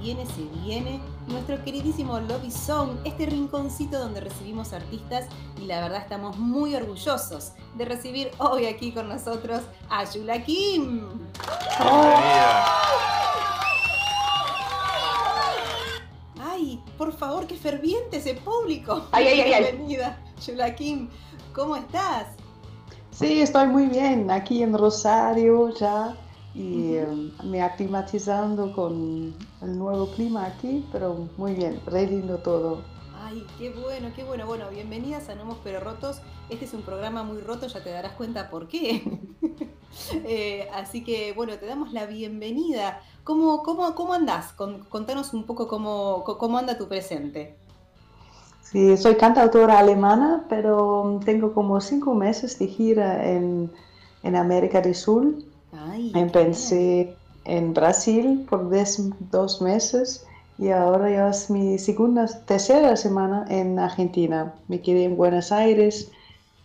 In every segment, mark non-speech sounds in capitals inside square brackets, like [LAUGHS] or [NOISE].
Viene, se viene, nuestro queridísimo Lobby Song, este rinconcito donde recibimos artistas y la verdad estamos muy orgullosos de recibir hoy aquí con nosotros a Yula Kim. Ay, por favor, qué ferviente ese público. Ay, ay, ay, ay. Bienvenida, Yula Kim. ¿Cómo estás? Sí, estoy muy bien aquí en Rosario ya y eh, me aclimatizando con el nuevo clima aquí, pero muy bien, re lindo todo. Ay, qué bueno, qué bueno. Bueno, bienvenidas a Nomos Pero Rotos. Este es un programa muy roto, ya te darás cuenta por qué. [LAUGHS] Eh, así que, bueno, te damos la bienvenida. ¿Cómo, cómo, cómo andás? Con- contanos un poco cómo, cómo anda tu presente. Sí, soy cantautora alemana, pero tengo como cinco meses de gira en, en América del Sur. Ay, Empecé en Brasil por des- dos meses y ahora ya es mi segunda, tercera semana en Argentina. Me quedé en Buenos Aires,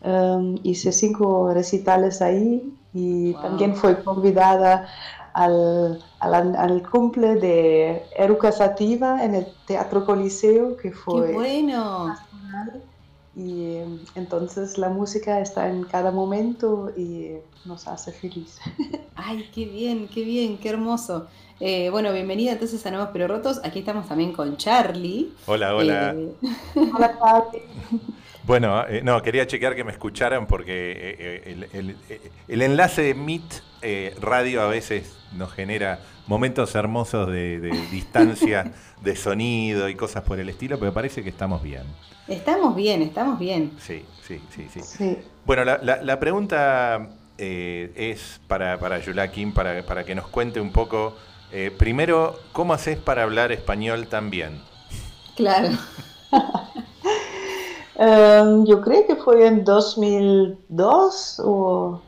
em, hice cinco recitales ahí y Wow. también fui convidada al, al, al cumple de Eruca Sativa en el Teatro Coliseo, que fue Qué bueno. Y entonces la música está en cada momento y nos hace feliz. [LAUGHS] Ay, qué bien, qué bien, qué hermoso. Eh, bueno, bienvenida entonces a Nuevos Pero Rotos. Aquí estamos también con Charlie. Hola, hola. Eh, [LAUGHS] Hola, Pati. [LAUGHS] Bueno, eh, no, quería chequear que me escucharan porque el, el- el enlace de Meet eh, Radio a veces nos genera momentos hermosos de, de [LAUGHS] distancia, de sonido y cosas por el estilo, pero parece que estamos bien. estamos bien, estamos bien. Sí, sí, sí, sí. Sí. Bueno, la, la- la pregunta eh, es para, para Yula Kim, para, para que nos cuente un poco, eh, primero, ¿cómo haces para hablar español tan bien? Claro. [LAUGHS] Em, yo creo que fue en 2002 o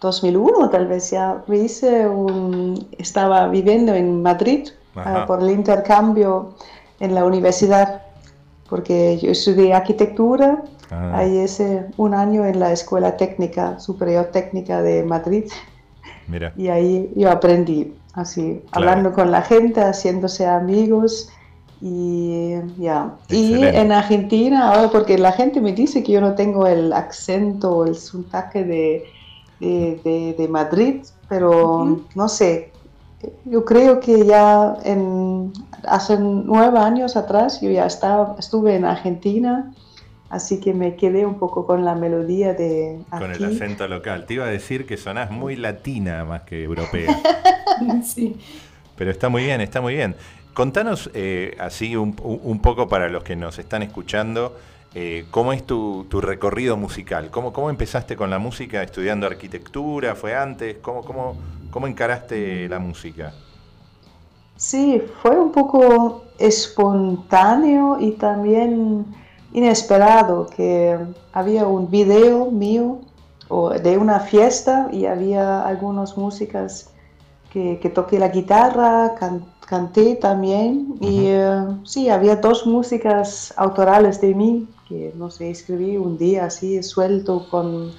2001 tal vez ya. Me hice un, estaba viviendo en Madrid ah, por el intercambio en la universidad, porque yo estudié arquitectura. Ah, Ahí hice un año en la Escuela Técnica, Superior Técnica de Madrid. mira. Y ahí yo aprendí, así, Claro. hablando con la gente, haciéndose amigos y ya. Y Excelente. en Argentina, ahora porque la gente me dice que yo no tengo el acento o el suntaje de, de, de- de Madrid, pero no sé. Yo creo que ya en, hace nueve años atrás yo ya estaba, estuve en Argentina, así que me quedé un poco con la melodía de Con el acento local. Te iba a decir que sonás muy latina más que europea. [LAUGHS] Sí. Pero está muy bien, está muy bien. Contanos eh, así un, un poco para los que nos están escuchando, eh, ¿cómo es tu, tu recorrido musical? ¿Cómo, ¿Cómo empezaste con la música estudiando arquitectura? ¿Fue antes? ¿Cómo, cómo, cómo encaraste la música? Sí, fue un poco espontáneo y también inesperado que había un video mío o de una fiesta y había algunas músicas que, que toqué la guitarra, can- canté también y eh, sí, había dos músicas autorales de mí que no sé, escribí un día así suelto con...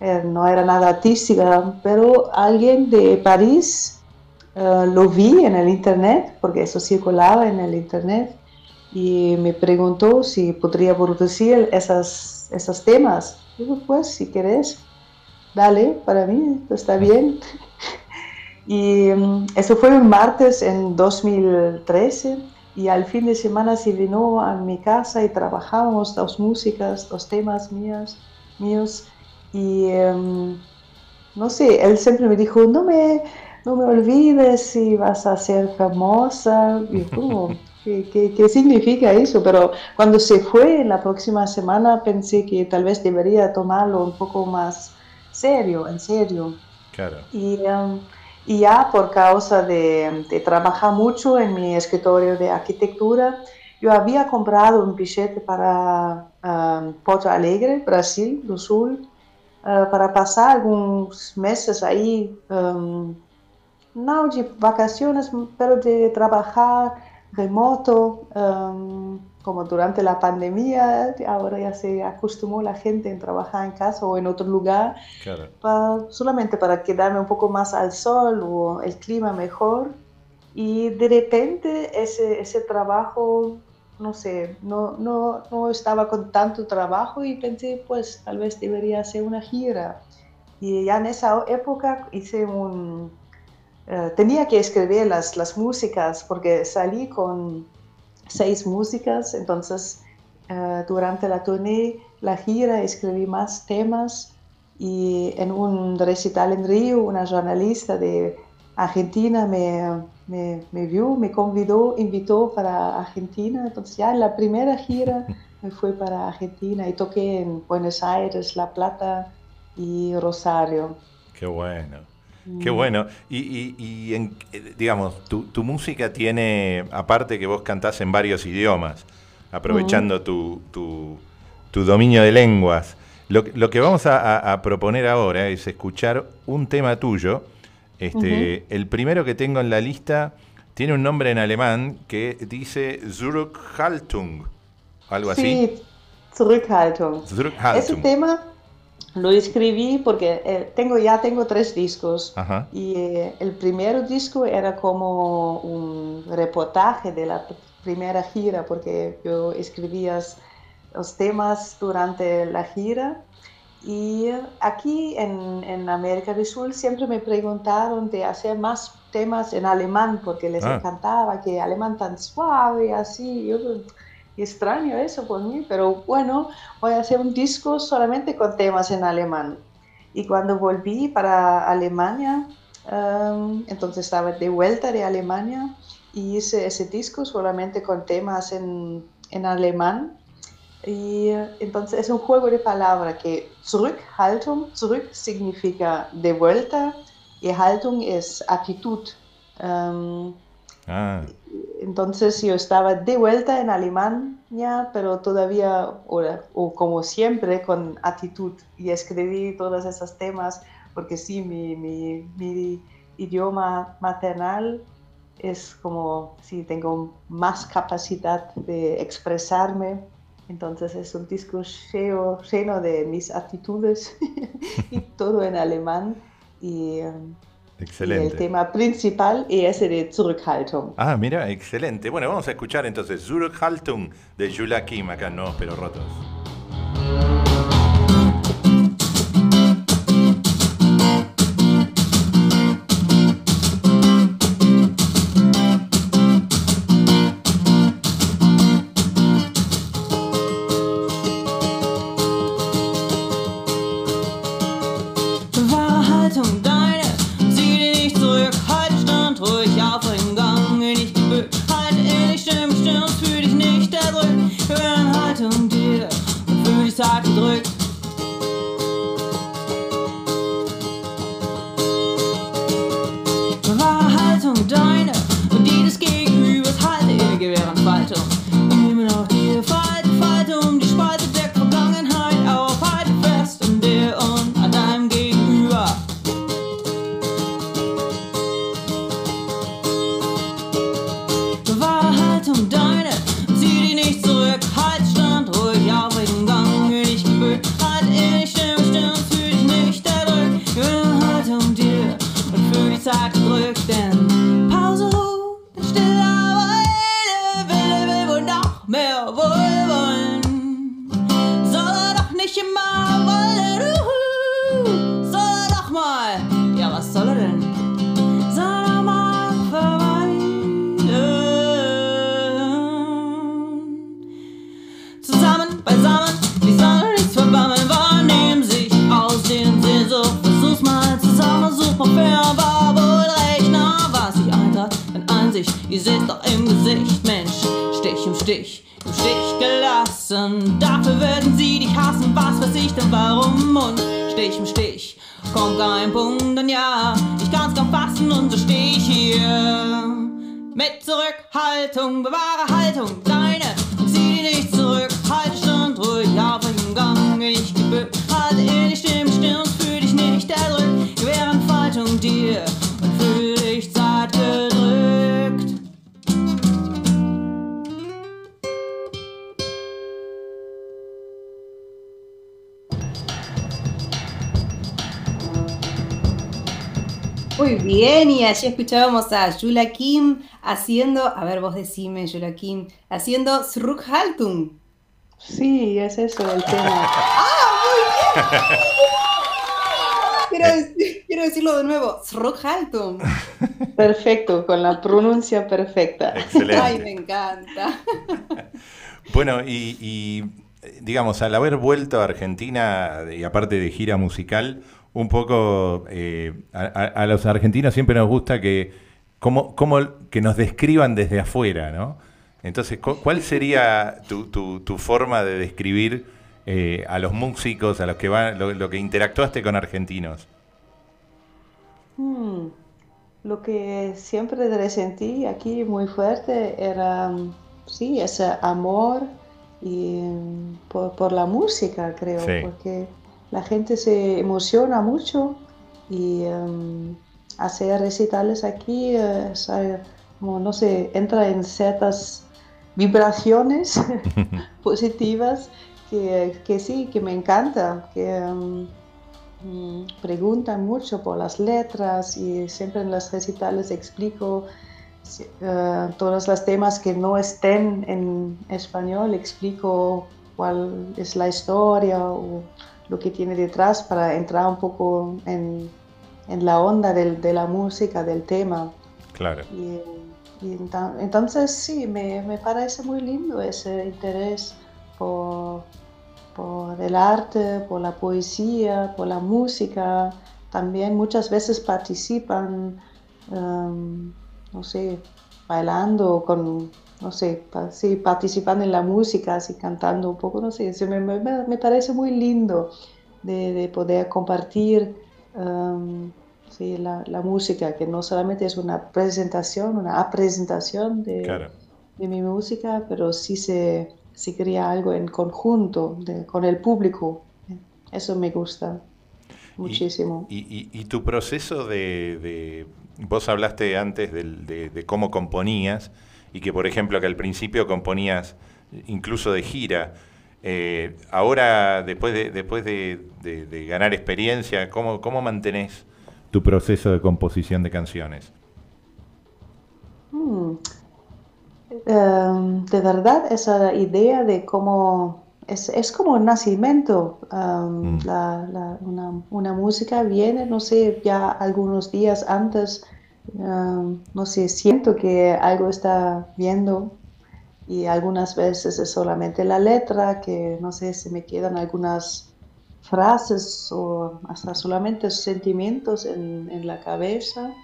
eh, no era nada artística, pero alguien de París eh, lo vi en el internet, porque eso circulaba en el internet, y me preguntó si podría producir esas, esos temas. Digo, pues, si querés, dale, para mí está bien. [LAUGHS] y mm, eso fue un martes en 2013, y al fin de semana se vino a mi casa y trabajamos dos músicas, dos temas míos, míos y em, no sé, él siempre me dijo, no me, no me olvides si vas a ser famosa. Y como, [LAUGHS] ¿qué, significa eso? Pero cuando se fue la próxima semana pensé que tal vez debería tomarlo un poco más serio, en serio. Claro. Y, um, y ya por causa de, trabajar mucho en mi escritorio de arquitectura, yo había comprado un billete para um, Porto Alegre, Brasil, do Sul, uh, para pasar algunos meses ahí. Um, no de vacaciones, pero de trabajar remoto, um, como durante la pandemia, ahora ya se acostumbró la gente en trabajar en casa o en otro lugar, solamente para quedarme un poco más al sol o el clima mejor. Y de repente ese, ese trabajo, no sé, no, no, no estaba con tanto trabajo y pensé, pues tal vez debería hacer una gira. Y ya en esa época hice un, eh, tenía que escribir las, las músicas porque salí con seis músicas, entonces uh, durante la tournée, la gira, escribí más temas y en un recital en Río, una jornalista de Argentina me, me, me vio, me convidó, invitó para Argentina, entonces ya en la primera gira [LAUGHS] me fui para Argentina y toqué en Buenos Aires, La Plata y Rosario. Qué bueno. Qué bueno. Y, y, en, digamos, tu, música tiene, aparte que vos cantás en varios idiomas, aprovechando tu, tu, dominio de lenguas, lo, lo que vamos a, proponer ahora es escuchar un tema tuyo. Este, El primero que tengo en la lista tiene un nombre en alemán que dice Zurückhaltung, algo así. Sí, Zurückhaltung. Zurückhaltung. Ese tema lo escribí porque eh, tengo, ya tengo tres discos y eh, el primer disco era como un reportaje de la primera gira porque yo escribía los temas durante la gira y aquí en, en, América del Sur siempre me preguntaron de hacer más temas en alemán porque les ah. encantaba que alemán tan suave así. Yo, extraño eso por mí, pero bueno, voy a hacer un disco solamente con temas en alemán. Y cuando volví para Alemania, um, entonces estaba de vuelta de Alemania y hice ese disco solamente con temas en, en alemán. Y uh, entonces es un juego de palabras que Zurückhaltung, zurück significa de vuelta y Haltung es actitud. Um, ah. Entonces yo estaba de vuelta en Alemania, pero todavía, o, como siempre, con actitud. Y escribí todos esos temas porque sí, mi, mi, idioma maternal es como si tengo más capacidad de expresarme. Entonces es un disco lleno, lleno de mis actitudes [LAUGHS] y todo en alemán. Y, um, Excelente. el tema principal y ese de Zurückhaltung. Ah, mira, excelente. Bueno, vamos a escuchar entonces Zurückhaltung de Jula Kim acá en Pero Rotos. Muy bien, y allí escuchábamos a Yula Kim haciendo, a ver, vos decime, Yula Kim, haciendo Zurückhaltung. Sí, es eso el tema. Quiero, dec- quiero decirlo de nuevo, Zurückhaltung. Perfecto, con la pronuncia perfecta. Excelente. Ay, me encanta. [LAUGHS] Bueno, y, y, eh, digamos, al haber vuelto a Argentina y aparte de gira musical, un poco eh, a, los argentinos siempre nos gusta que, como, como que nos describan desde afuera, ¿no? Entonces, cu- ¿cuál sería tu, tu- tu forma de describir eh, a los músicos, a los que van, lo, lo que interactuaste con argentinos? Hmm, Lo que siempre resentí aquí muy fuerte era, sí, ese amor y, mm, por, por la música, creo, Sí. porque la gente se emociona mucho y em, hacer recitales aquí, eh, es algo como, no sé, entra en ciertas vibraciones [LAUGHS] [LAUGHS] positivas que, que sí, que me encanta, que em, mm, preguntan mucho por las letras y siempre en los recitales explico si- eh, todos los temas que no estén en español, explico cuál es la historia o lo que tiene detrás para entrar un poco en, en la onda del- de la música, del tema. Claro. Y, y enta- entonces sí, me, me parece muy lindo ese interés por, por el arte, por la poesía, por la música. También muchas veces participan, em, no sé, bailando con, no sé, pa- sí, participando en la música, así cantando un poco, no sé, se me, me- me parece muy lindo de, de poder compartir em, sí, la, la música, que no solamente es una presentación, una presentación de, Claro. de mi música, pero sí se, se crea algo en conjunto de- con el público. Eso me gusta muchísimo. Y, y- y tu proceso de, de- Vos hablaste antes de cómo componías y que, por ejemplo, que al principio componías incluso de gira. Eh, ahora, después de, después de, de- de ganar experiencia, ¿cómo, ¿cómo mantenés tu proceso de composición de canciones? Mm. Em, de verdad, esa idea de cómo es, es como un nacimiento. em, Mm. la- la- una, una música viene, no sé, ya algunos días antes, no sé, siento que algo está viendo y algunas veces es solamente la letra, que no sé, se me quedan algunas frases o hasta solamente sentimientos en, en la cabeza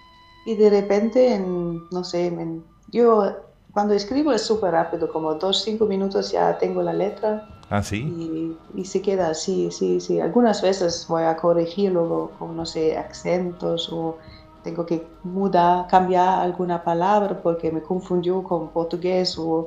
y de repente, en, no sé, en- yo cuando escribo es súper rápido, como dos, cinco minutos ya tengo la letra Ah, sí. y, y se queda así, sí, sí. Algunas veces voy a corregirlo con, no sé, acentos o tengo que mudar, cambiar alguna palabra porque me confundió con portugués o,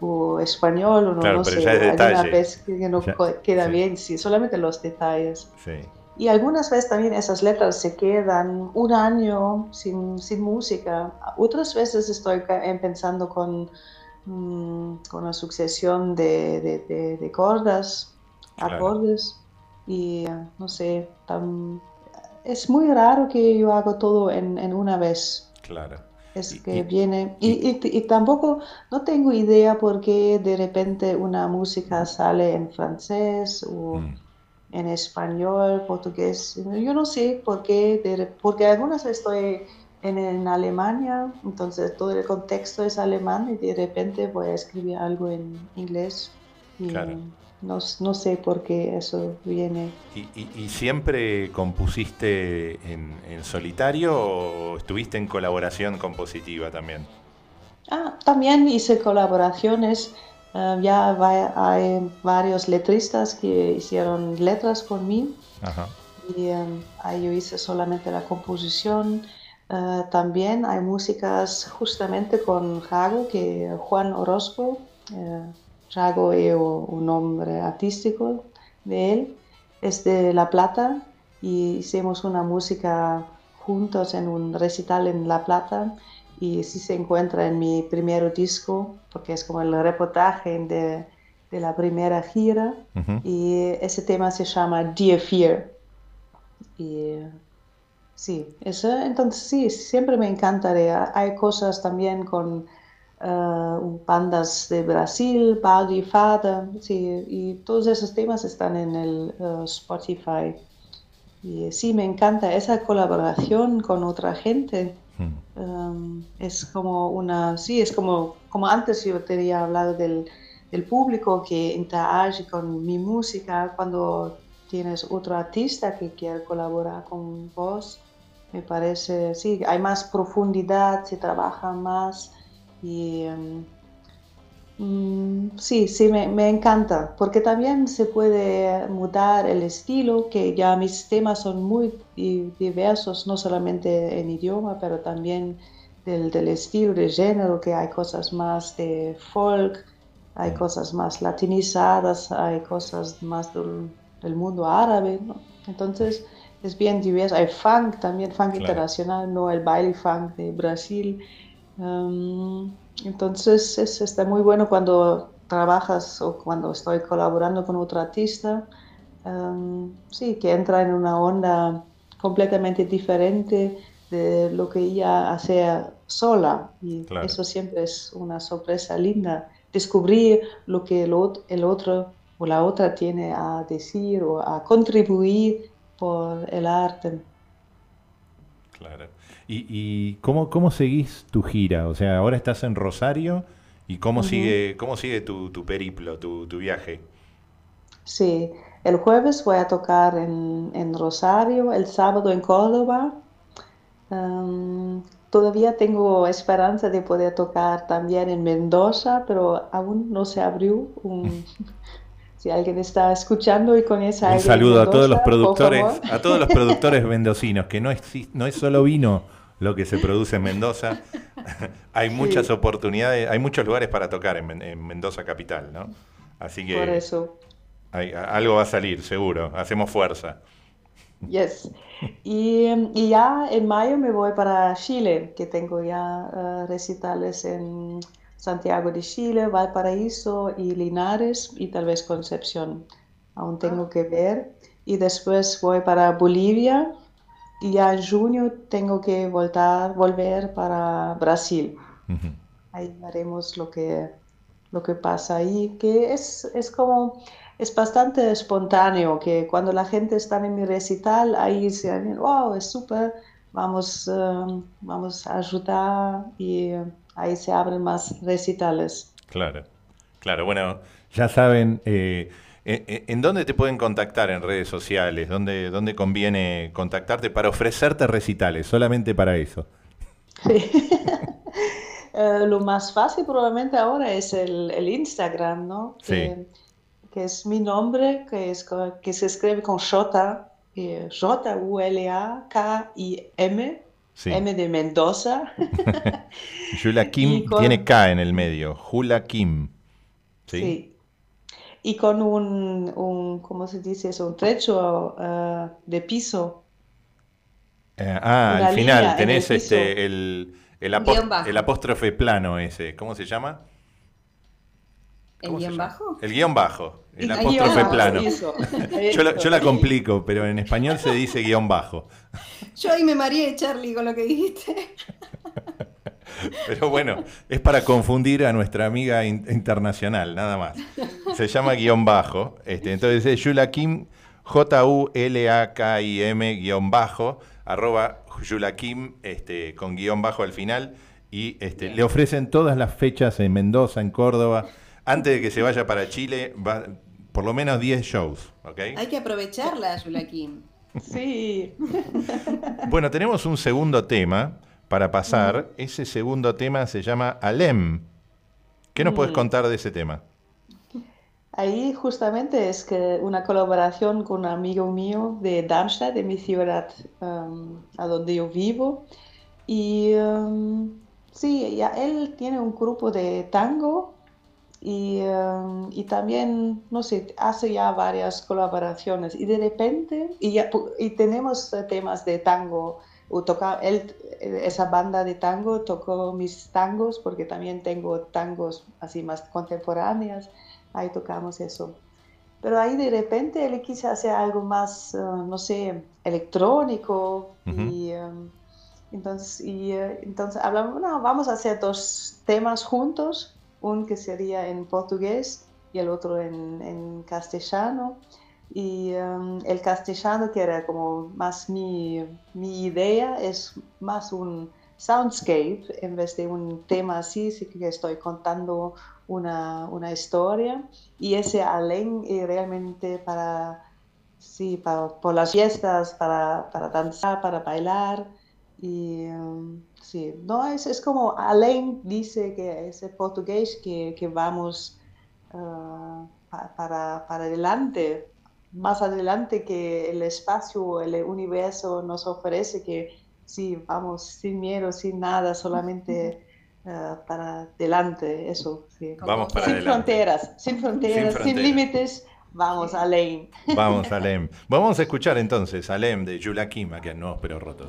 o español o no, Claro, no pero sé, alguna vez que no Ya, queda sí. bien, sí, solamente los detalles. Sí. Y algunas veces también esas letras se quedan un año sin, sin música. Otras veces estoy pensando con, mm, con una sucesión de, de, de- de cordas, Claro. acordes. Y eh, no sé, tan- es muy raro que yo hago todo en, en una vez. Claro. Es Y- que y- viene, y, y- tampoco, no tengo idea por qué de repente una música sale en francés o Mm. en español, portugués. Yo no sé por qué, de porque algunas estoy en, en Alemania, entonces todo el contexto es alemán y de repente voy a escribir algo en inglés. Claro. no, no sé por qué eso viene. ¿Y, y- y siempre compusiste en, en solitario o estuviste en colaboración compositiva también? Ah, también hice colaboraciones, Eh, ya hay varios letristas que hicieron letras con mí. Y em, ahí yo hice solamente la composición. Eh, también hay músicas justamente con Jago, que Juan Orozco. Jago es un nombre artístico de él. Es de La Plata y hicimos una música juntos en un recital en La Plata y sí se encuentra en mi primer disco porque es como el reportaje de, de la primera gira y ese tema se llama Dear Fear y sí, eso, entonces sí, siempre me encantaría. Hay cosas también con uh, bandas de Brasil, y Fada, sí, y todos esos temas están en el uh, Spotify. Y sí, me encanta esa colaboración con otra gente. Hmm. Um, es como una, sí, es como, como antes yo te había hablado del, del público que interage con mi música cuando tienes otro artista que quiere colaborar con vos. Me parece, sí, hay más profundidad, se trabaja más y um, Mm, sí, sí, me, encanta, porque también se puede mudar el estilo, que ya mis temas son muy diversos, no solamente en idioma, pero también del, estilo de género, que hay cosas más de folk, hay cosas más latinizadas, hay cosas más del, mundo árabe, Entonces es bien diverso. Hay funk también, funk internacional, no el baile funk de Brasil. Um, entonces es, está muy bueno cuando trabajas o cuando estoy colaborando con otro artista, em, sí, que entra en una onda completamente diferente de lo que ella hacía sola. Y eso siempre es una sorpresa linda, descubrir lo que el, el otro o la otra tiene a decir o a contribuir por el arte. Claro. ¿Y, cómo, cómo seguís tu gira? O sea, ahora estás en Rosario y cómo sigue, cómo sigue tu, periplo, tu, viaje. Sí, el jueves voy a tocar en, Rosario, el sábado en Córdoba. Todavía tengo esperanza de poder tocar también en Mendoza, pero aún no se abrió un, [LAUGHS] si alguien está escuchando y con esa un saludo a todos los productores a todos los productores mendocinos que no es no es solo vino lo que se produce en Mendoza. [LAUGHS] Hay muchas oportunidades hay muchos lugares para tocar en, Mendoza capital no así que por eso. algo va a salir seguro. Hacemos fuerza. Yes. Y, ya en mayo me voy para Chile que tengo ya eh, recitales en Santiago de Chile, Valparaíso y Linares y tal vez Concepción. Aún tengo que ver. Y después voy para Bolivia y ya en junio tengo que voltar, volver para Brasil. Ahí veremos lo que, lo que pasa ahí, que es, es como, es bastante espontáneo, que cuando la gente está en mi recital, ahí se wow, es súper, vamos, eh, vamos a ayudar y ahí se abren más recitales. Claro, claro. Bueno, ya saben, eh, eh, eh, ¿en dónde te pueden contactar en redes sociales? ¿Dónde, dónde conviene contactarte para ofrecerte recitales? Solamente para eso. [LAUGHS] lo más fácil probablemente ahora es el, Instagram, ¿no? Que, es mi nombre, que, es, que se escribe con J, J-U-L-A-K-I-M. M de Mendoza. [LAUGHS] Jula Kim tiene K en el medio. Jula Kim. ¿Sí? Y con un, un, ¿cómo se dice eso? Un trecho uh, de piso. Eh, ah, al final tenés el este, el, el, el, apóstrofe plano ese. ¿Cómo se llama? ¿El guion bajo? El guion bajo. El apóstrofe plano. [LAUGHS] yo, la, complico, pero en español se dice guion bajo. Yo ahí me mareé, Charlie, con lo que dijiste. [LAUGHS] Pero bueno, es para confundir a nuestra amiga internacional, nada más. Se llama guion bajo. Este, entonces es Yulakim, J-U-L-A-K-I-M, guion bajo, arroba Yulakim, este, con guion bajo al final. Y este, le ofrecen todas las fechas en Mendoza, en Córdoba. Antes de que se vaya para Chile, va, por lo menos 10 shows, ¿ok? Hay que aprovecharla, Yulakim. Sí. [LAUGHS] Bueno, tenemos un segundo tema para pasar. Ese segundo tema se llama Alem. ¿Qué nos puedes mm. contar de ese tema? ahí justamente es que una colaboración con un amigo mío de Darmstadt, de mi ciudad um, a donde yo vivo. Y um, sí, ya él tiene un grupo de tango y, um, y, también, no sé, hace ya varias colaboraciones y de repente, y, ya, y tenemos temas de tango, o toca, él, esa banda de tango tocó mis tangos porque también tengo tangos así más contemporáneas ahí tocamos eso. Pero ahí de repente él quise hacer algo más, uh, no sé, electrónico. Y um, entonces, y, uh, entonces hablamos, no, vamos a hacer dos temas juntos, un que sería en portugués y el otro en, en castellano. Y um, el castellano, que era como más mi, mi idea, es más un soundscape en vez de un tema así, sí que estoy contando una, una historia y ese alén realmente para, sí, para, por las fiestas, para, para danzar, para bailar. Y um, sí, no, es, es como além dice que es el portugués que, que vamos uh, para, para adelante, más adelante que el espacio, el universo nos ofrece, que sí, vamos sin miedo, sin nada, solamente uh, para adelante, eso. Sí. Vamos para sin adelante. Fronteras, sin fronteras, sin, sin límites. Vamos, Alem. Vamos, Alem. Vamos a escuchar entonces Alem de Yula Kima, que Nuevos Pero Rotos.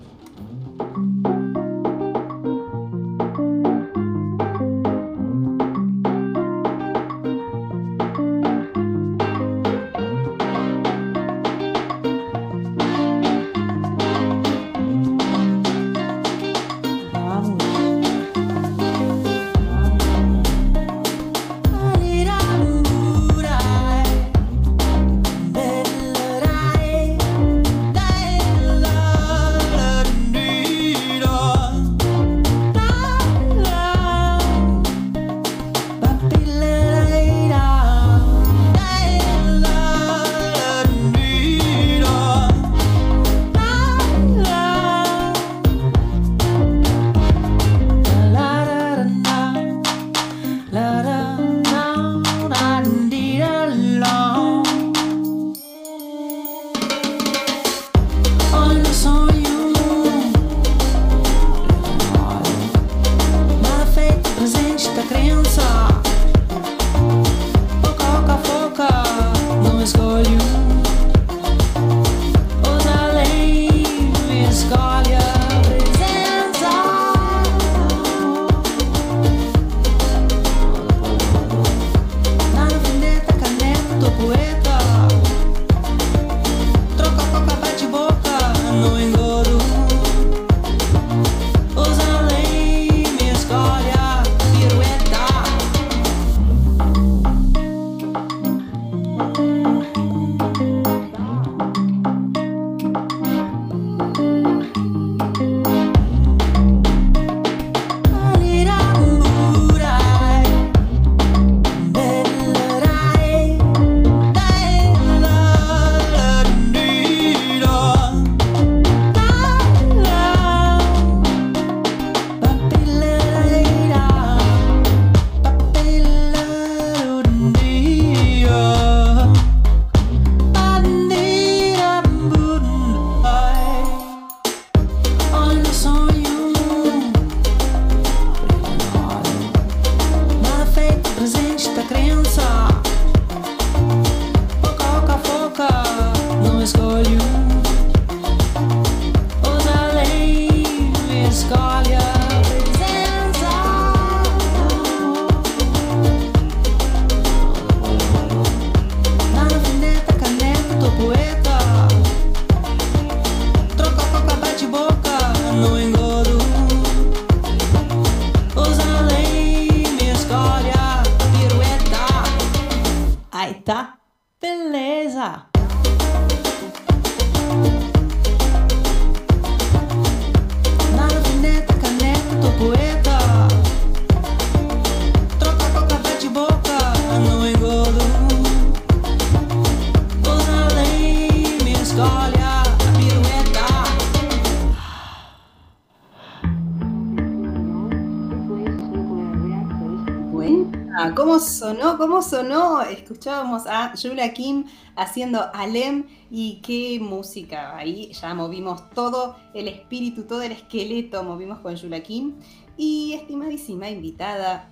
Escuchábamos a Yula Kim haciendo Alem y qué música. Ahí ya movimos todo el espíritu, todo el esqueleto, movimos con Yula Kim. Y estimadísima invitada,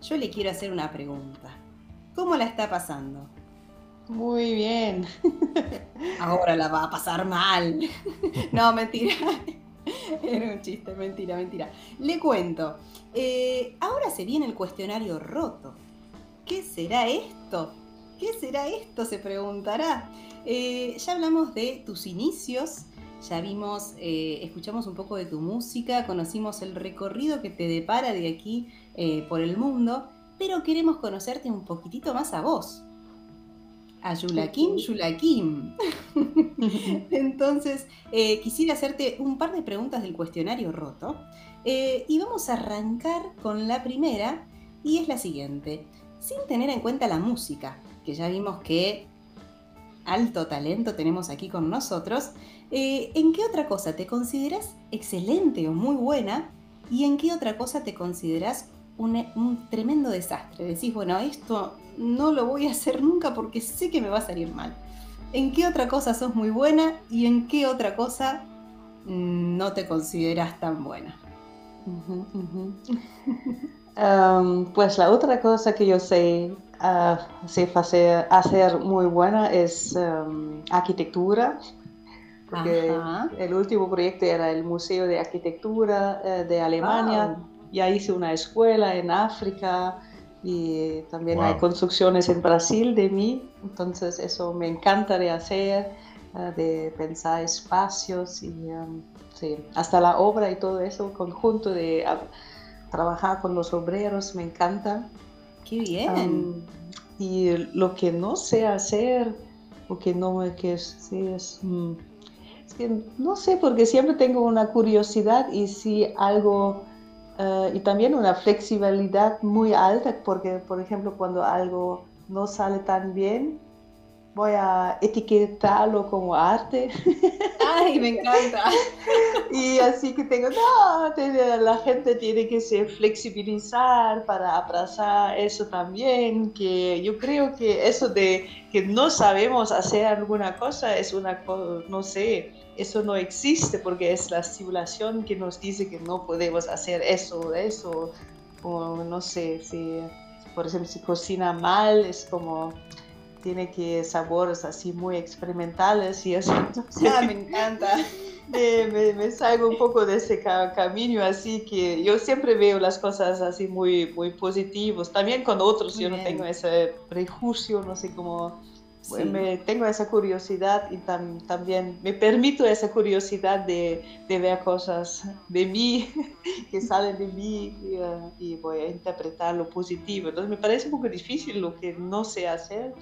yo le quiero hacer una pregunta. ¿Cómo la está pasando? Muy bien. [LAUGHS] Ahora la va a pasar mal. [LAUGHS] No, mentira. [LAUGHS] Era un chiste, mentira, mentira. Le cuento. Eh, ahora se viene el cuestionario roto. ¿Qué será esto? ¿Qué será esto? Se preguntará. Eh, ya hablamos de tus inicios, ya vimos, eh, escuchamos un poco de tu música, conocimos el recorrido que te depara de aquí por el mundo, pero queremos conocerte un poquitito más a vos. A Yulakim, [LAUGHS] Yulakim. Entonces, quisiera hacerte un par de preguntas del cuestionario roto. y vamos a arrancar con la primera, y es la siguiente sin tener en cuenta la música, ya vimos que alto talento tenemos aquí con nosotros, eh, ¿en qué otra cosa te consideras excelente o muy buena? ¿Y en qué otra cosa te consideras un, tremendo desastre? Decís, bueno, esto no lo voy a hacer nunca porque sé que me va a salir mal. ¿En qué otra cosa sos muy buena y en qué otra cosa no te consideras tan buena? [LAUGHS] pues la otra cosa que yo sé, uh, hacer, muy buena es arquitectura. el último proyecto era el Museo de Arquitectura eh, de Alemania. Ya hice una escuela en África y también hay construcciones en Brasil de mí. Entonces eso me encanta de hacer, eh, de pensar espacios y hasta la obra y todo eso, conjunto de trabajar con los obreros, me encanta. Qué bien. y lo que no sé hacer, o que no que sí, es, mm, es, que no sé, porque siempre tengo una curiosidad y si algo, eh, y también una flexibilidad muy alta, porque por ejemplo cuando algo no sale tan bien, voy a etiquetarlo como arte. Ay, me encanta. [LAUGHS] y así que tengo, no, la gente tiene que se flexibilizar para abrazar eso también, que yo creo que eso de que no sabemos hacer alguna cosa es una cosa, no sé, eso no existe porque es la simulación que nos dice que no podemos hacer eso, eso, o no sé, si, por ejemplo, si cocina mal, es como tiene que sabores así muy experimentales y eso. [LAUGHS] Ah, me encanta. me, me, salgo un poco de ese camino, así que yo siempre veo las cosas así muy, muy positivos. También con otros yo no tengo ese prejuicio, no sé cómo... Me, tengo esa curiosidad y también me permito esa curiosidad de, de, ver cosas de mí, [LAUGHS] que salen de mí y, uh, y voy a interpretar lo positivo. Entonces me parece un poco difícil lo que no sé hacer,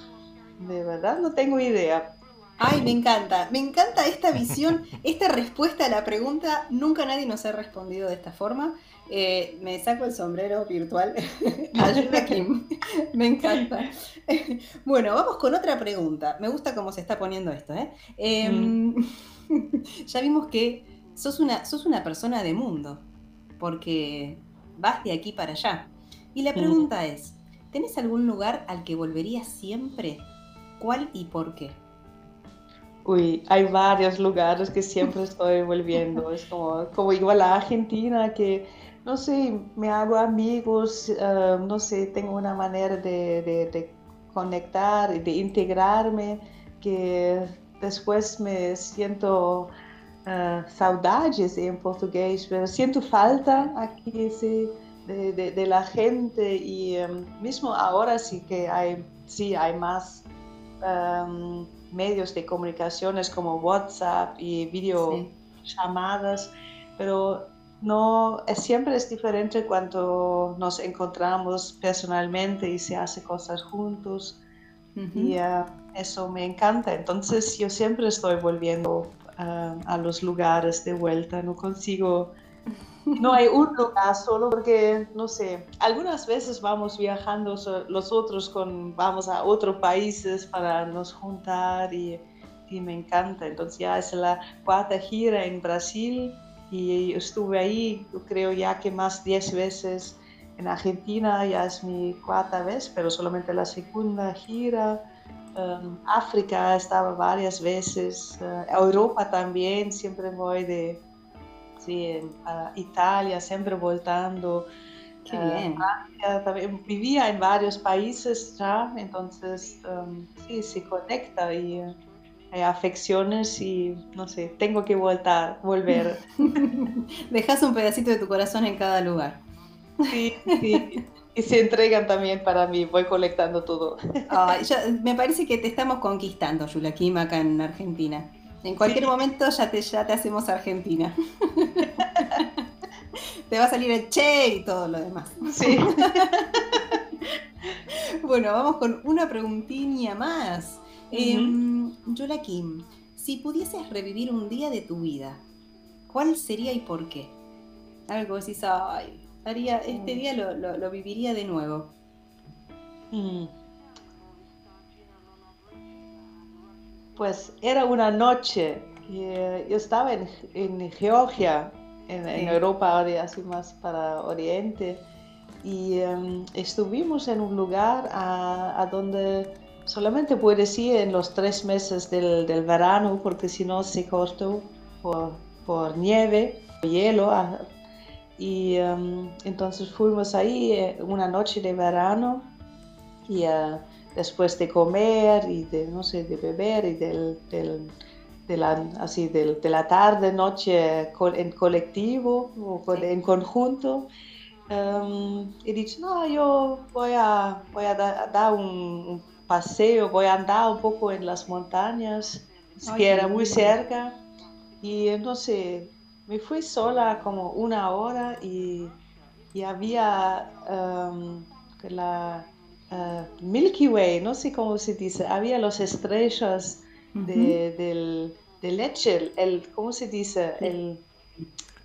de verdad no tengo idea. Ay, me encanta, me encanta esta visión, esta respuesta a la pregunta. Nunca nadie nos ha respondido de esta forma. Eh, me saco el sombrero virtual. [LAUGHS] Ayuda Kim. Me encanta. Bueno, vamos con otra pregunta. Me gusta cómo se está poniendo esto. ¿eh? Em, mm. [LAUGHS] ya vimos que sos una, sos una persona de mundo, porque vas de aquí para allá. Y la pregunta es, ¿tenés algún lugar al que volverías siempre? ¿Cuál y por qué? Uy, hay varios lugares que siempre estoy volviendo. Es como, como igual a Argentina, que no sé, me hago amigos, eh, no sé, tengo una manera de, de, conectar y de integrarme, que después me siento uh, saudades en portugués, pero siento falta aquí sí, de, de, la gente y um, mismo ahora sí que hay, sí, hay más um, medios de comunicaciones como WhatsApp y videollamadas, pero no es, siempre es diferente cuando nos encontramos personalmente y se hace cosas juntos. Y uh, eso me encanta. Entonces yo siempre estoy volviendo uh, a los lugares de vuelta, no consigo no hay un lugar solo porque, no sé, algunas veces vamos viajando los otros con, vamos a otros países para nos juntar y, y me encanta. Entonces ya es la cuarta gira en Brasil y estuve ahí, yo creo ya que más 10 veces en Argentina ya es mi cuarta vez, pero solamente la segunda gira. Um, África estaba varias veces, uh, Europa también, siempre voy de sí, a Italia, siempre voltando. Qué uh, bien. Francia, también, vivía en varios países ya, entonces um, sí, se conecta y hay afecciones y no sé, tengo que voltar, volver. [LAUGHS] Dejas un pedacito de tu corazón en cada lugar. Sí, sí. Y se entregan también para mí, voy colectando todo. Ya, me parece que te estamos conquistando, Yulakim, acá en Argentina. En cualquier sí. momento ya te, ya te hacemos Argentina. [LAUGHS] te va a salir el che y todo lo demás. Sí. [LAUGHS] bueno, vamos con una preguntilla más. Uh -huh. eh, Yulakim, si pudieses revivir un día de tu vida, ¿cuál sería y por qué? Algo decís, ay, haría, este día lo, lo, lo viviría de nuevo. Mm. Pues era una noche que yo estaba en, en Georgia, en, sí. en, Europa, así más para Oriente, y um, estuvimos en un lugar a, a, donde solamente puedes ir en los tres meses del, del verano, porque si no se cortó por, por nieve, hielo, y um, entonces fuimos ahí eh, una noche de verano y uh, después de comer y de, no sé, de beber y del, del, de, la, así, del, de la tarde, noche en colectivo o sí. en conjunto, um, he dicho, no, yo voy a, voy a dar da un, un, paseo, voy a andar un poco en las montañas, Ay, que era muy cerca. Y entonces me fui sola como una hora y, y había um, la uh, Milky Way, no sé cómo se dice, había las estrellas de, uh -huh. del, de leche, el, el, ¿cómo se dice? El,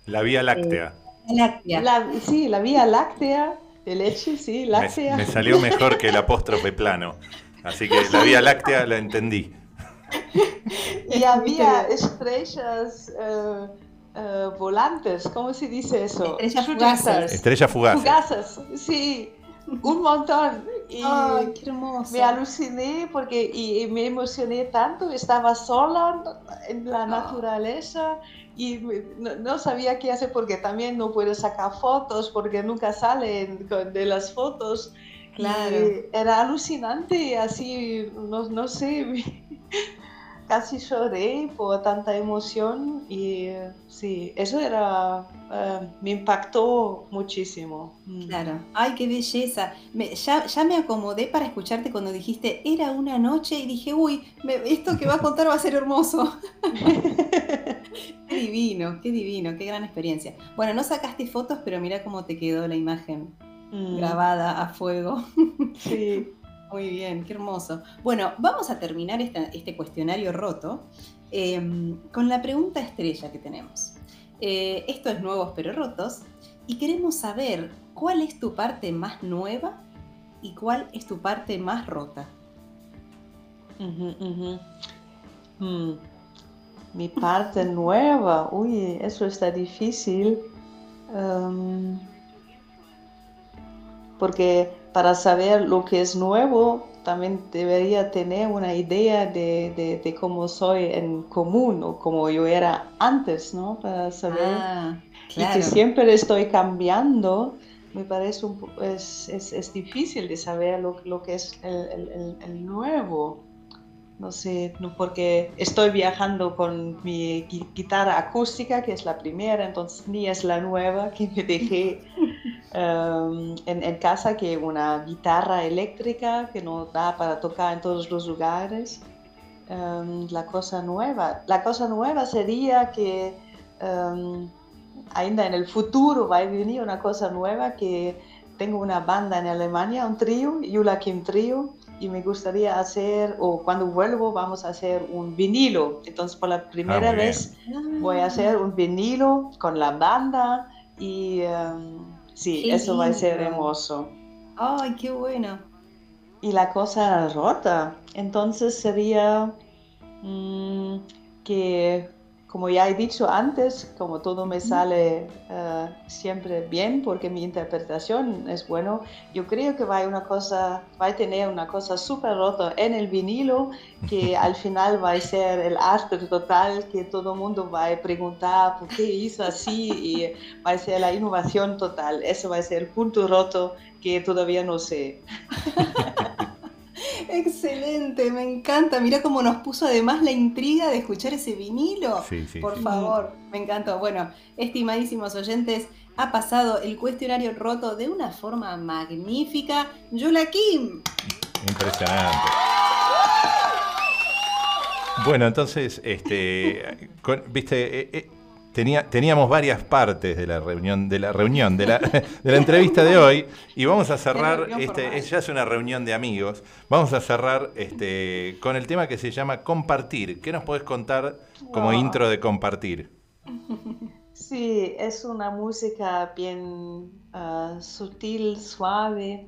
la Vía Láctea. Eh, láctea. La, sí, la Vía Láctea de leche, sí, láctea. Me, me salió mejor que el apóstrofe plano, así que la Vía Láctea la entendí. y había estrellas... Uh, Uh, volantes, ¿cómo se dice eso? Estrellas fugaces. Estrellas fugaces. Fugaces, sí, un montón. Y Ay, qué hermoso. Me aluciné porque y, y, me emocioné tanto, estaba sola en la naturaleza y no, no, sabía qué hacer porque también no puedo sacar fotos porque nunca salen de las fotos. Claro. Y era alucinante, así, no, no sé. [LAUGHS] casi lloré por tanta emoción y sí, eso era, uh, me impactó muchísimo. Mm. Claro, ay, qué belleza. Me, ya, ya, me acomodé para escucharte cuando dijiste, era una noche y dije, uy, me, esto que va a contar va a ser hermoso. [LAUGHS] qué divino, qué divino, qué gran experiencia. Bueno, no sacaste fotos, pero mira cómo te quedó la imagen mm. grabada a fuego. sí. Muy bien, qué hermoso. Bueno, vamos a terminar este cuestionario roto eh, con la pregunta estrella que tenemos. Eh, esto es Nuevos pero Rotos y queremos saber cuál es tu parte más nueva y cuál es tu parte más rota. Hmm. Mi parte nueva, uy, eso está difícil. Um, porque para saber lo que es nuevo, también debería tener una idea de, de, de, cómo soy en común o como yo era antes, ¿no? Para saber. Ah, claro. Y que siempre estoy cambiando, me parece un, es, es, es, difícil de saber lo, lo que es el, el, el, nuevo. No sé, porque estoy viajando con mi guitarra acústica, que es la primera, entonces ni es la nueva que me dejé [LAUGHS] um, en, en, casa, que una guitarra eléctrica que no da para tocar en todos los lugares. Um, la cosa nueva, la cosa nueva sería que um, ainda en el futuro va a venir una cosa nueva que tengo una banda en Alemania, un trío, Yula Kim Trio, y me gustaría hacer, o cuando vuelvo vamos a hacer un vinilo. Entonces por la primera ah, vez voy a hacer un vinilo con la banda y um, sí, qué eso lindo. va a ser hermoso. ¡Ay, qué bueno! Y la cosa rota, entonces sería mmm, que como ya he dicho antes, como todo me sale eh, siempre bien porque mi interpretación es bueno, yo creo que va a, una cosa, va a tener una cosa súper rota en el vinilo que [LAUGHS] al final va a ser el arte total que todo el mundo va a preguntar por qué hizo así y va a ser la innovación total. Eso va a ser el punto roto que todavía no sé. [LAUGHS] Excelente, me encanta. Mira cómo nos puso además la intriga de escuchar ese vinilo. Sí, sí, Por sí. favor, me encantó. Bueno, estimadísimos oyentes, ha pasado el cuestionario roto de una forma magnífica. Yula Kim. Impresionante. Bueno, entonces, este, con- viste, eh, eh, tenía, teníamos varias partes de la reunión, de la reunión, de la, de la entrevista de hoy, y vamos a cerrar, este, es- ya es una reunión de amigos, vamos a cerrar este, con el tema que se llama compartir. ¿Qué nos podés contar como Wow. intro de compartir? Sí, es una música bien ah, sutil, suave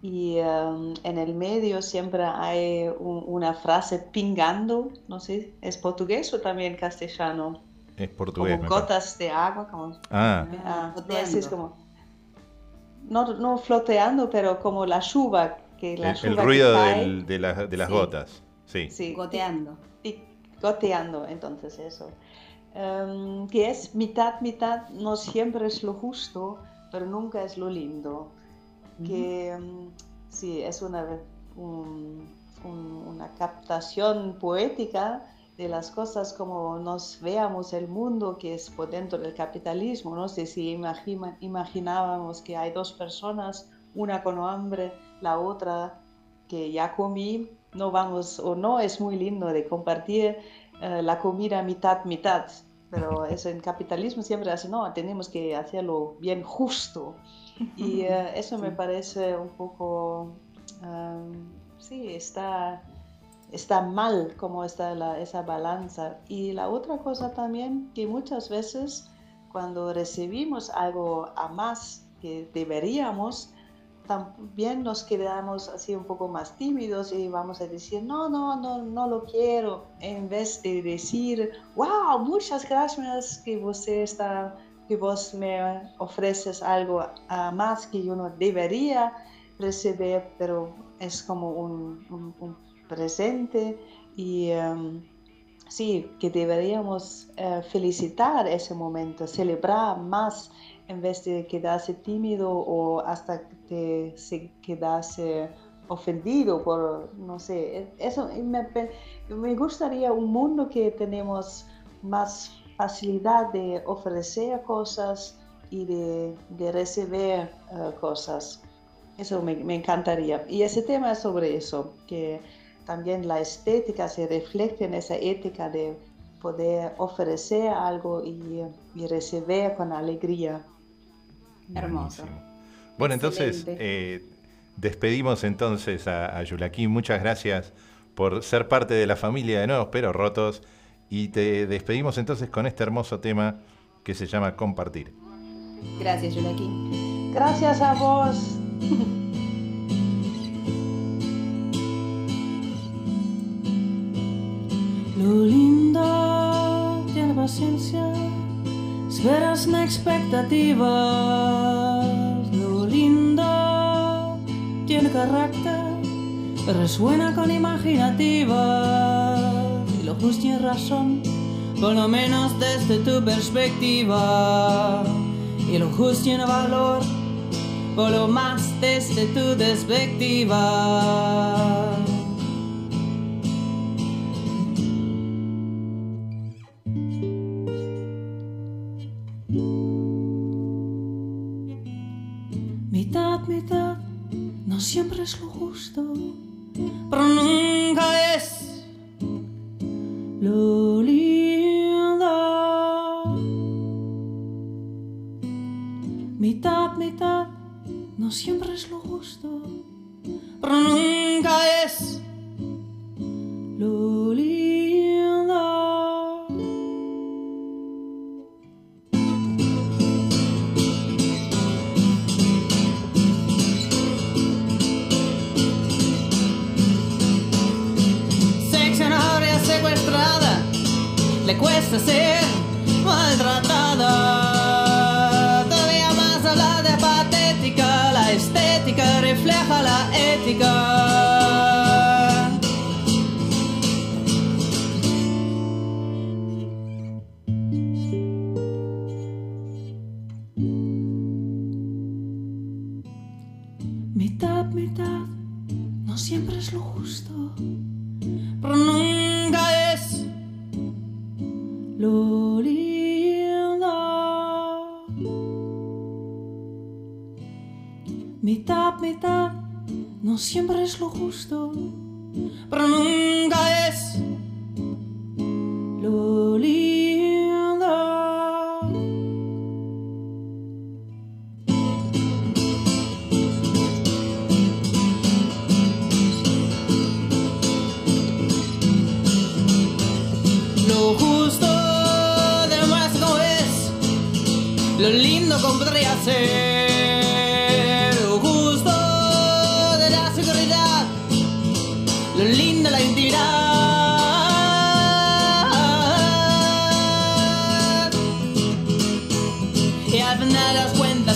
y um, en el medio siempre hay un- una frase pingando, no sé, ¿es portugués o también castellano? Es portugués. como gotas de agua, como, Ah, ah, no, Floteando. así es como, no, no floteando, pero como la lluvia, que la el, el que ruido cae, del- de, las- de las Sí. gotas. Sí. sí, Goteando. y goteando, entonces eso. Em, que es mitad, mitad, no siempre es lo justo, pero nunca es lo lindo. Que em, sí, es una, un- un- una captación poética de las cosas como nos veamos el mundo que es por dentro del capitalismo. No sé si imagina- imaginábamos que hay dos personas, una con hambre, la otra que ya comí, no vamos o no es muy lindo de compartir eh, la comida mitad, mitad. Pero [LAUGHS] eso en capitalismo siempre hace, no, tenemos que hacerlo bien justo. Y eh, eso me parece un poco, um, sí, está, está mal como está la- esa balanza. Y la otra cosa también, que muchas veces cuando recibimos algo a más que deberíamos, también nos quedamos así un poco más tímidos y vamos a decir, no, no, no, no lo quiero, en vez de decir, wow, muchas gracias que usted está, que vos me ofreces algo a más que yo no debería recibir, pero es como un presente y em, sí, que deberíamos eh, felicitar ese momento, celebrar más en vez de quedarse tímido o hasta que se quedarse ofendido por, no sé, eso me, me gustaría un mundo que tenemos más facilidad de ofrecer cosas y de, de recibir eh, cosas. Eso me, me encantaría. Y ese tema es sobre eso, que también la estética se refleja en esa ética de poder ofrecer algo y, y recibir con alegría. Hermoso. Buenísimo. Bueno, entonces, eh, despedimos entonces a, a Yulaki. Muchas gracias por ser parte de la familia de Nuevos Pero Rotos. Y te despedimos entonces con este hermoso tema que se llama Compartir. Gracias, Yula Kim. Gracias a vos. [LAUGHS] esperas na expectativa. Lo lindo tiene carácter, resuena con imaginativa. Y lo justo tiene razón, por lo menos desde tu perspectiva. Y lo justo tiene valor, por lo más desde tu perspectiva. Siempre es lo justo, pero nunca es le cuesta ser maltratada. Todavía más habla de patética, la estética refleja la ética. Justo, pero nunca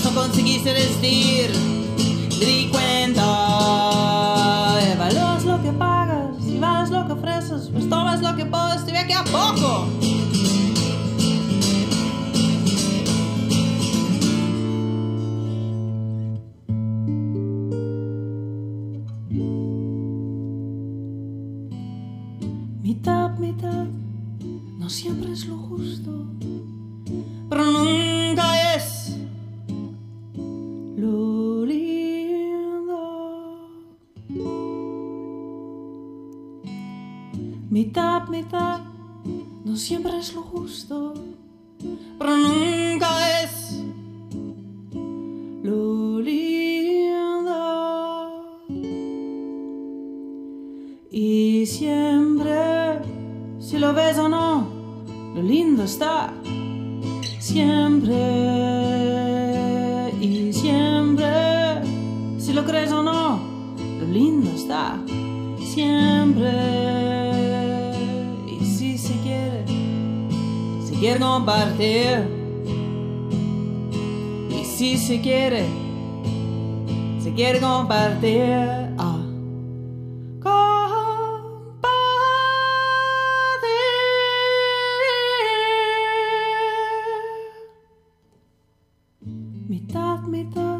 no conseguiste te di cuenta. Evalúas lo que pagas, y vales lo que ofreces, pues tomas lo que puedes, te ve que a poco. No siempre es lo justo, pero nunca es lo lindo. Y siempre, si lo ves o no, lo lindo está. Siempre y siempre, si lo crees o no, lo lindo está. Siempre. Quiere compartir. Y si se quiere, se quiere compartir. ah. Compartir. Mitad, mitad,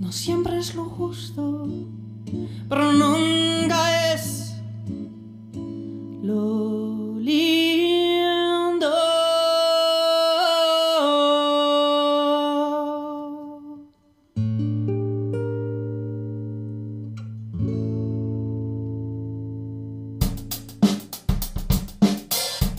no siempre es lo justo, pero nunca es